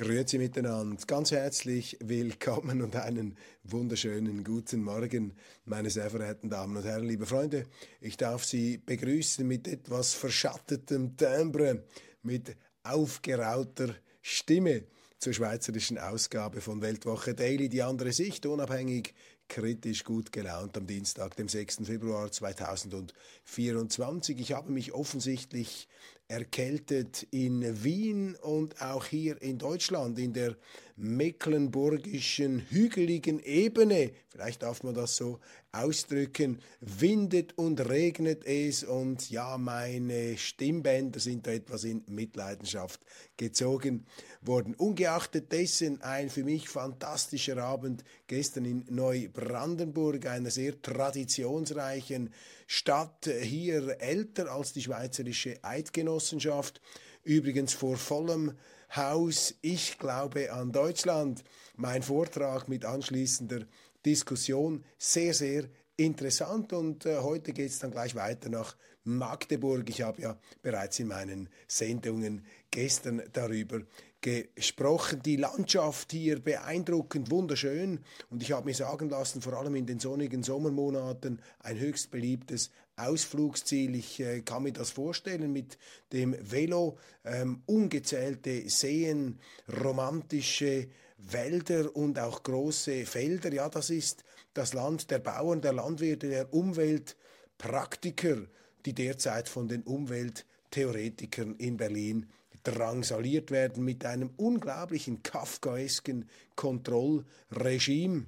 Grüezi miteinander, ganz herzlich willkommen und einen wunderschönen guten Morgen, meine sehr verehrten Damen und Herren, liebe Freunde. Ich darf Sie begrüßen mit etwas verschattetem Timbre, mit aufgerauter Stimme zur schweizerischen Ausgabe von Weltwoche Daily, die andere Sicht, unabhängig, kritisch gut gelaunt am Dienstag, dem 6. Februar 2024. Ich habe mich offensichtlich erkältet in Wien und auch hier in Deutschland, in der mecklenburgischen hügeligen Ebene, vielleicht darf man das so ausdrücken, windet und regnet es und ja, meine Stimmbänder sind da etwas in Mitleidenschaft gezogen worden. Ungeachtet dessen ein für mich fantastischer Abend gestern in Neubrandenburg, einer sehr traditionsreichen Stadt, hier älter als die Schweizerische Eidgenossenschaft, übrigens vor vollem Haus Ich glaube an Deutschland. Mein Vortrag mit anschließender Diskussion sehr, sehr interessant und äh, heute geht es dann gleich weiter nach Magdeburg. Ich habe ja bereits in meinen Sendungen gestern darüber gesprochen. Die Landschaft hier beeindruckend, wunderschön und ich habe mir sagen lassen, vor allem in den sonnigen Sommermonaten ein höchst beliebtes Ausflugsziel. Ich äh, kann mir das vorstellen mit dem Velo, ähm, ungezählte Seen, romantische Wälder und auch große Felder. Ja, das ist das Land der Bauern, der Landwirte, der Umweltpraktiker, die derzeit von den Umwelttheoretikern in Berlin drangsaliert werden mit einem unglaublichen kafkaesken Kontrollregime.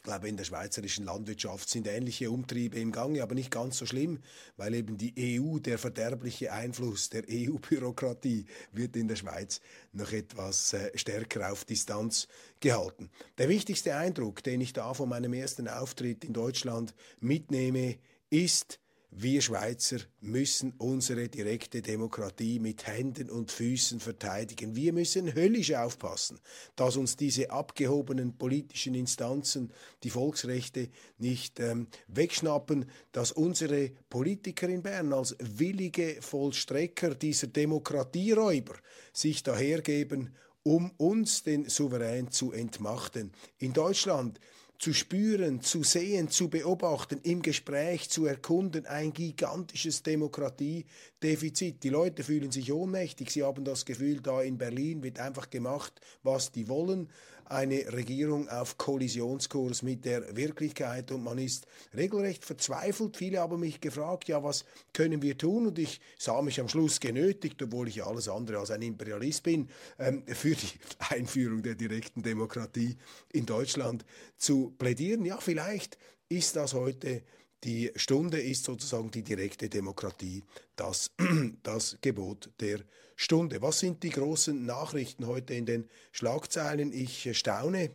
Ich glaube, in der schweizerischen Landwirtschaft sind ähnliche Umtriebe im Gange, aber nicht ganz so schlimm, weil eben die EU, der verderbliche Einfluss der EU-Bürokratie, wird in der Schweiz noch etwas äh, stärker auf Distanz gehalten. Der wichtigste Eindruck, den ich da von meinem ersten Auftritt in Deutschland mitnehme, ist, wir Schweizer müssen unsere direkte Demokratie mit Händen und Füßen verteidigen. Wir müssen höllisch aufpassen, dass uns diese abgehobenen politischen Instanzen die Volksrechte nicht ähm, wegschnappen, dass unsere Politiker in Bern als willige Vollstrecker dieser Demokratieräuber sich dahergeben, um uns den Souverän zu entmachten. In Deutschland zu spüren, zu sehen, zu beobachten, im Gespräch zu erkunden, ein gigantisches Demokratiedefizit. Die Leute fühlen sich ohnmächtig, sie haben das Gefühl, da in Berlin wird einfach gemacht, was die wollen eine Regierung auf Kollisionskurs mit der Wirklichkeit und man ist regelrecht verzweifelt. Viele haben mich gefragt, ja, was können wir tun? Und ich sah mich am Schluss genötigt, obwohl ich alles andere als ein Imperialist bin, ähm, für die Einführung der direkten Demokratie in Deutschland zu plädieren. Ja, vielleicht ist das heute die Stunde ist sozusagen die direkte Demokratie, das, das Gebot der Stunde. Was sind die großen Nachrichten heute in den Schlagzeilen? Ich staune.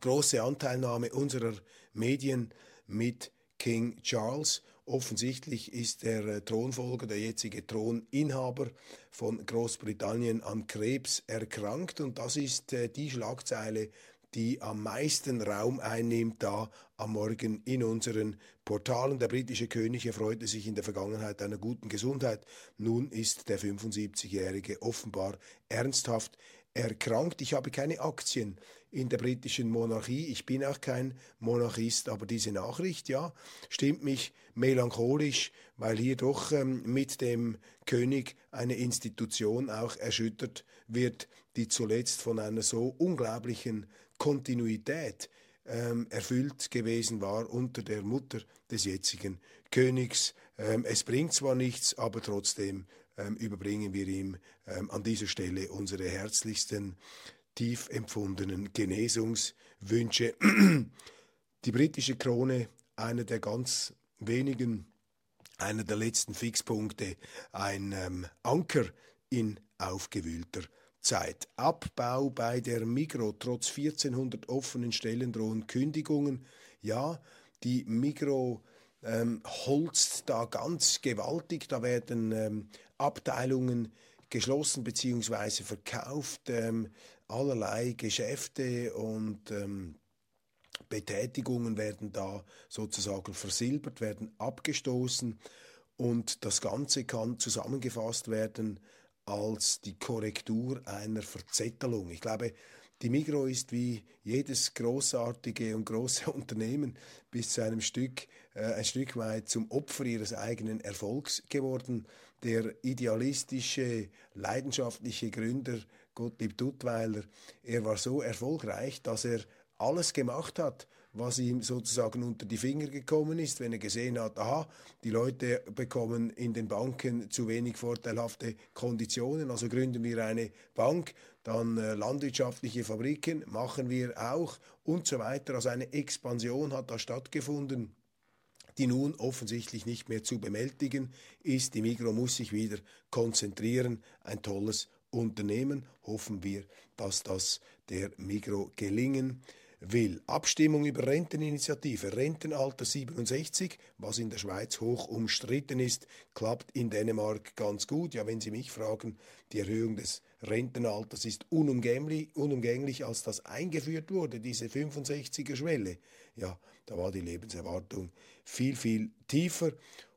Große Anteilnahme unserer Medien mit King Charles. Offensichtlich ist der äh, Thronfolger, der jetzige Throninhaber von Großbritannien an Krebs erkrankt und das ist äh, die Schlagzeile, die am meisten Raum einnimmt da am Morgen in unseren Portalen. Der britische König erfreute sich in der Vergangenheit einer guten Gesundheit. Nun ist der 75-Jährige offenbar ernsthaft erkrankt. Ich habe keine Aktien in der britischen Monarchie. Ich bin auch kein Monarchist, aber diese Nachricht, ja, stimmt mich melancholisch, weil hier doch ähm, mit dem König eine Institution auch erschüttert wird, die zuletzt von einer so unglaublichen Kontinuität ähm, erfüllt gewesen war unter der Mutter des jetzigen Königs, Ähm, es bringt zwar nichts, aber trotzdem ähm, überbringen wir ihm ähm, an dieser Stelle unsere herzlichsten, tief empfundenen Genesungswünsche. Die britische Krone, einer der ganz wenigen, einer der letzten Fixpunkte, ein ähm, Anker in aufgewühlter Zeit. Abbau bei der Migro. Trotz 1400 offenen Stellen drohen Kündigungen. Ja, die Migro ähm, holzt da ganz gewaltig. Da werden ähm, Abteilungen geschlossen bzw. verkauft, ähm, allerlei Geschäfte und ähm, Betätigungen werden da sozusagen versilbert, werden abgestoßen und das Ganze kann zusammengefasst werden als die Korrektur einer Verzettelung. Ich glaube, die Migro ist wie jedes großartige und große Unternehmen bis zu einem Stück, äh, ein Stück weit zum Opfer ihres eigenen Erfolgs geworden. Der idealistische, leidenschaftliche Gründer Gottlieb Duttweiler, er war so erfolgreich, dass er alles gemacht hat, was ihm sozusagen unter die Finger gekommen ist, wenn er gesehen hat, aha, die Leute bekommen in den Banken zu wenig vorteilhafte Konditionen, also gründen wir eine Bank, dann äh, landwirtschaftliche Fabriken machen wir auch und so weiter. Also eine Expansion hat da stattgefunden die nun offensichtlich nicht mehr zu bewältigen ist. Die Migro muss sich wieder konzentrieren. Ein tolles Unternehmen. Hoffen wir, dass das der Migro gelingen will. Abstimmung über Renteninitiative, Rentenalter 67, was in der Schweiz hoch umstritten ist, klappt in Dänemark ganz gut. Ja, wenn Sie mich fragen, die Erhöhung des Rentenalters ist unumgänglich, unumgänglich als das eingeführt wurde, diese 65er Schwelle. Ja, da war die Lebenserwartung viel, viel tiefer.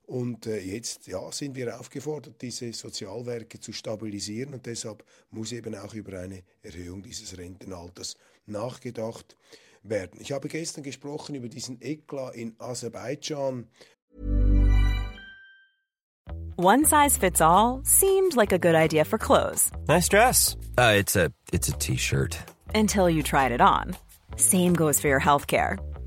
Und äh, jetzt ja, sind wir aufgefordert, diese Sozialwerke zu stabilisieren und deshalb muss eben auch über eine Erhöhung dieses Rentenalters nachgedacht werden. Ich habe gestern gesprochen über diesen Eklat in Aserbaidschan. One size fits all seemed like a good idea for clothes. Nice dress. Uh, it's a it's a t-shirt. Until you tried it on. Same goes for your healthcare.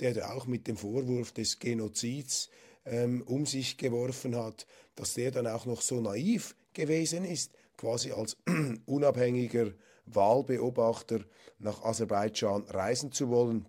der da auch mit dem Vorwurf des Genozids ähm, um sich geworfen hat, dass der dann auch noch so naiv gewesen ist, quasi als unabhängiger Wahlbeobachter nach Aserbaidschan reisen zu wollen.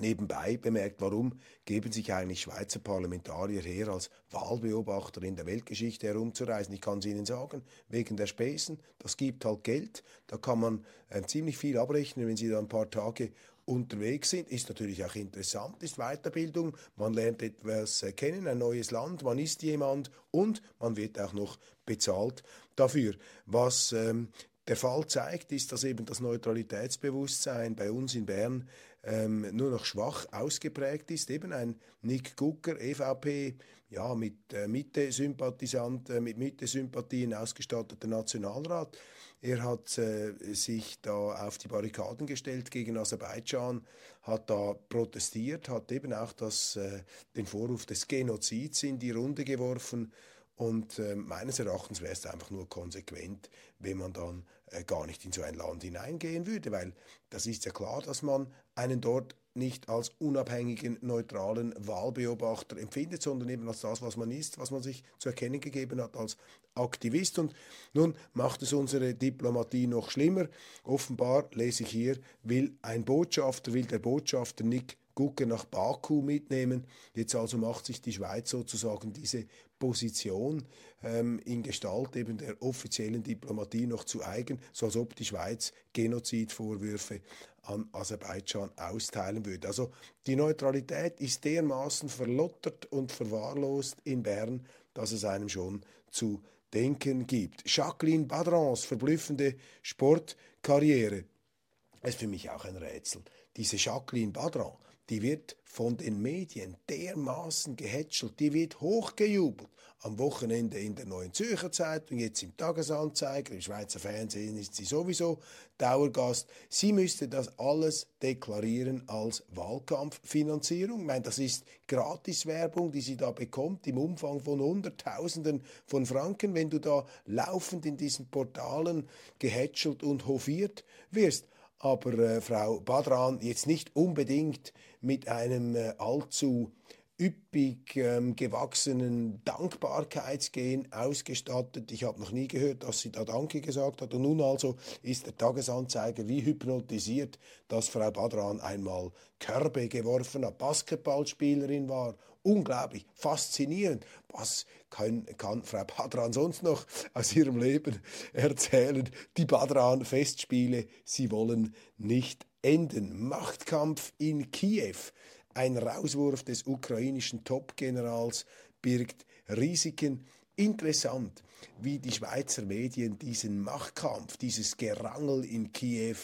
Nebenbei bemerkt, warum geben sich eigentlich Schweizer Parlamentarier her, als Wahlbeobachter in der Weltgeschichte herumzureisen? Ich kann es Ihnen sagen, wegen der Spesen, das gibt halt Geld, da kann man äh, ziemlich viel abrechnen, wenn Sie da ein paar Tage unterwegs sind, ist natürlich auch interessant, ist Weiterbildung, man lernt etwas äh, kennen, ein neues Land, man ist jemand und man wird auch noch bezahlt dafür. Was ähm, der Fall zeigt, ist, dass eben das Neutralitätsbewusstsein bei uns in Bern ähm, nur noch schwach ausgeprägt ist. Eben ein Nick Gucker, EVP, ja, mit äh, Mitte-Sympathisant, äh, mit Mitte-Sympathien ausgestatteter Nationalrat, er hat äh, sich da auf die Barrikaden gestellt gegen Aserbaidschan, hat da protestiert, hat eben auch das, äh, den Vorwurf des Genozids in die Runde geworfen. Und äh, meines Erachtens wäre es einfach nur konsequent, wenn man dann gar nicht in so ein Land hineingehen würde, weil das ist ja klar, dass man einen dort nicht als unabhängigen, neutralen Wahlbeobachter empfindet, sondern eben als das, was man ist, was man sich zu erkennen gegeben hat als Aktivist. Und nun macht es unsere Diplomatie noch schlimmer. Offenbar lese ich hier, will ein Botschafter, will der Botschafter Nick Gucke nach Baku mitnehmen. Jetzt also macht sich die Schweiz sozusagen diese Position ähm, in Gestalt eben der offiziellen Diplomatie noch zu eigen, so als ob die Schweiz Genozidvorwürfe an Aserbaidschan austeilen würde. Also die Neutralität ist dermaßen verlottert und verwahrlost in Bern, dass es einem schon zu denken gibt. Jacqueline Badrans verblüffende Sportkarriere ist für mich auch ein Rätsel. Diese Jacqueline Badran, die wird von den Medien dermaßen gehätschelt, die wird hochgejubelt. Am Wochenende in der Neuen Zürcher Zeitung, jetzt im Tagesanzeiger, im Schweizer Fernsehen ist sie sowieso Dauergast. Sie müsste das alles deklarieren als Wahlkampffinanzierung. Ich meine, das ist Gratiswerbung, die sie da bekommt im Umfang von Hunderttausenden von Franken, wenn du da laufend in diesen Portalen gehätschelt und hofiert wirst aber äh, Frau Badran jetzt nicht unbedingt mit einem äh, allzu üppig ähm, gewachsenen Dankbarkeitsgehen ausgestattet. Ich habe noch nie gehört, dass sie da Danke gesagt hat. Und nun also ist der Tagesanzeiger wie hypnotisiert, dass Frau Badran einmal Körbe geworfen hat, Basketballspielerin war. Unglaublich, faszinierend. Was kann, kann Frau Badran sonst noch aus ihrem Leben erzählen? Die Badran-Festspiele, sie wollen nicht enden. Machtkampf in Kiew. Ein Rauswurf des ukrainischen Top-Generals birgt Risiken. Interessant, wie die Schweizer Medien diesen Machtkampf, dieses Gerangel in Kiew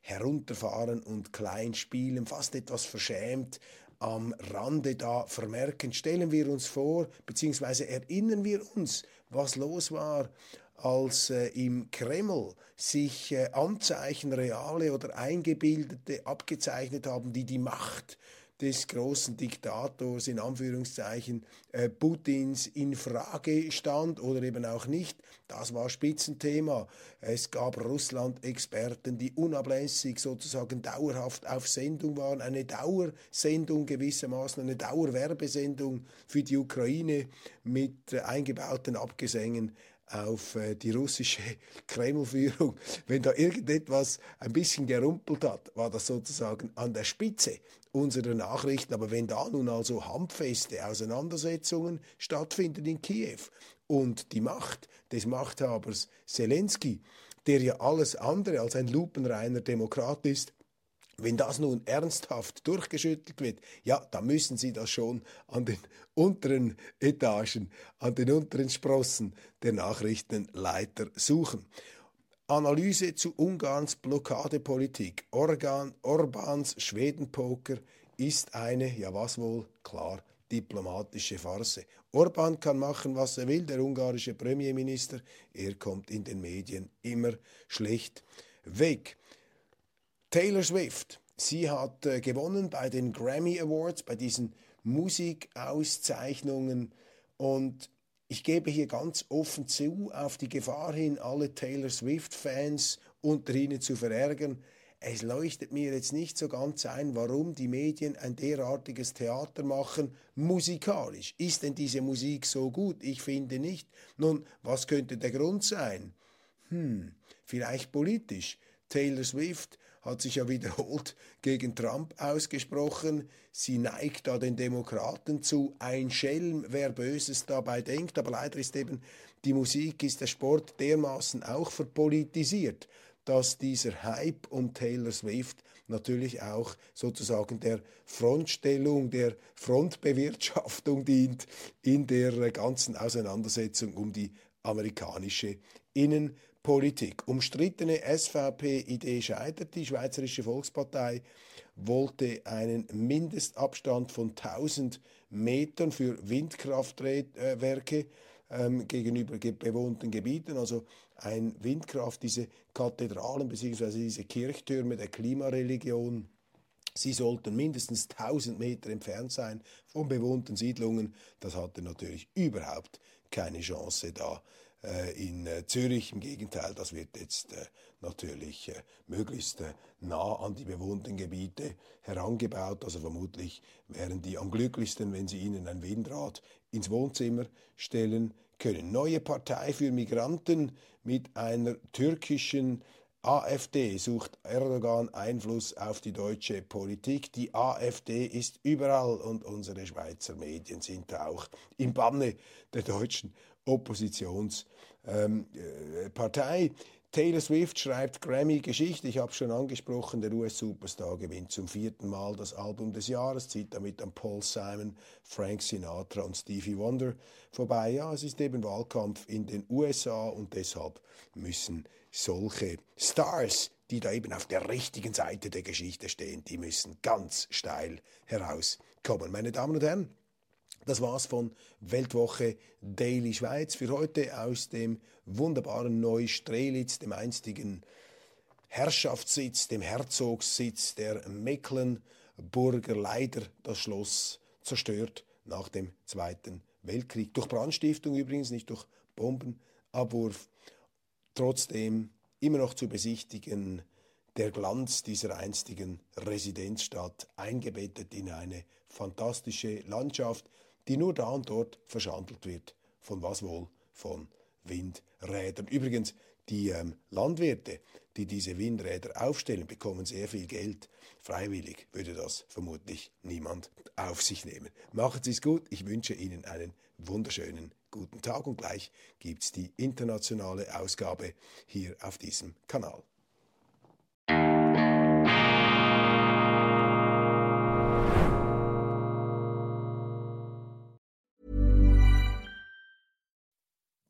herunterfahren und klein spielen, fast etwas verschämt am Rande da vermerken. Stellen wir uns vor, beziehungsweise erinnern wir uns, was los war, als äh, im Kreml sich äh, Anzeichen, reale oder eingebildete, abgezeichnet haben, die die Macht des großen Diktators in Anführungszeichen äh, Putins in Frage stand oder eben auch nicht. Das war Spitzenthema. Es gab Russland-Experten, die unablässig sozusagen dauerhaft auf Sendung waren. Eine Dauersendung gewissermaßen, eine Dauerwerbesendung für die Ukraine mit äh, eingebauten Abgesängen auf äh, die russische Kremlführung. Wenn da irgendetwas ein bisschen gerumpelt hat, war das sozusagen an der Spitze unserer Nachrichten. Aber wenn da nun also handfeste Auseinandersetzungen stattfinden in Kiew und die Macht des Machthabers Zelensky, der ja alles andere als ein lupenreiner Demokrat ist, wenn das nun ernsthaft durchgeschüttelt wird, ja, dann müssen Sie das schon an den unteren Etagen, an den unteren Sprossen der Nachrichtenleiter suchen. Analyse zu Ungarns Blockadepolitik. Organ, Orbans Schwedenpoker ist eine, ja was wohl, klar, diplomatische Farce. Orban kann machen, was er will, der ungarische Premierminister. Er kommt in den Medien immer schlecht weg. Taylor Swift, sie hat äh, gewonnen bei den Grammy Awards, bei diesen Musikauszeichnungen und ich gebe hier ganz offen zu, auf die Gefahr hin, alle Taylor Swift-Fans unter ihnen zu verärgern. Es leuchtet mir jetzt nicht so ganz ein, warum die Medien ein derartiges Theater machen, musikalisch. Ist denn diese Musik so gut? Ich finde nicht. Nun, was könnte der Grund sein? Hm, vielleicht politisch. Taylor Swift hat sich ja wiederholt gegen Trump ausgesprochen. Sie neigt da den Demokraten zu. Ein Schelm, wer Böses dabei denkt. Aber leider ist eben die Musik, ist der Sport dermaßen auch verpolitisiert, dass dieser Hype um Taylor Swift natürlich auch sozusagen der Frontstellung, der Frontbewirtschaftung dient in der ganzen Auseinandersetzung um die amerikanische Innenpolitik. Politik. Umstrittene SVP-Idee scheitert. Die Schweizerische Volkspartei wollte einen Mindestabstand von 1000 Metern für Windkraftwerke ähm, gegenüber bewohnten Gebieten, also ein Windkraft, diese Kathedralen bzw. diese Kirchtürme der Klimareligion. Sie sollten mindestens 1000 Meter entfernt sein von bewohnten Siedlungen. Das hatte natürlich überhaupt keine Chance da in äh, Zürich. Im Gegenteil, das wird jetzt äh, natürlich möglichst nah an die bewohnten Gebiete herangebaut. Also vermutlich wären die am glücklichsten, wenn sie ihnen ein Windrad ins Wohnzimmer stellen können. Neue Partei für Migranten mit einer türkischen AfD sucht Erdogan Einfluss auf die deutsche Politik. Die AfD ist überall und unsere Schweizer Medien sind auch im Banne der deutschen Oppositionspartei. Ähm, Taylor Swift schreibt Grammy-Geschichte. Ich habe schon angesprochen, der US-Superstar gewinnt zum vierten Mal das Album des Jahres, zieht damit an Paul Simon, Frank Sinatra und Stevie Wonder vorbei. Ja, es ist eben Wahlkampf in den USA und deshalb müssen solche Stars, die da eben auf der richtigen Seite der Geschichte stehen, die müssen ganz steil herauskommen. Meine Damen und Herren, das war's von Weltwoche Daily Schweiz für heute aus dem wunderbaren Neustrelitz, dem einstigen Herrschaftssitz, dem Herzogssitz der Mecklenburger. Leider das Schloss zerstört nach dem Zweiten Weltkrieg. Durch Brandstiftung übrigens, nicht durch Bombenabwurf. Trotzdem immer noch zu besichtigen der Glanz dieser einstigen Residenzstadt, eingebettet in eine fantastische Landschaft, die nur da und dort verschandelt wird. Von was wohl? Von Windrädern. Übrigens, die ähm, Landwirte, die diese Windräder aufstellen, bekommen sehr viel Geld. Freiwillig würde das vermutlich niemand auf sich nehmen. Machen Sie es gut. Ich wünsche Ihnen einen wunderschönen guten Tag und gleich gibt es die internationale Ausgabe hier auf diesem Kanal.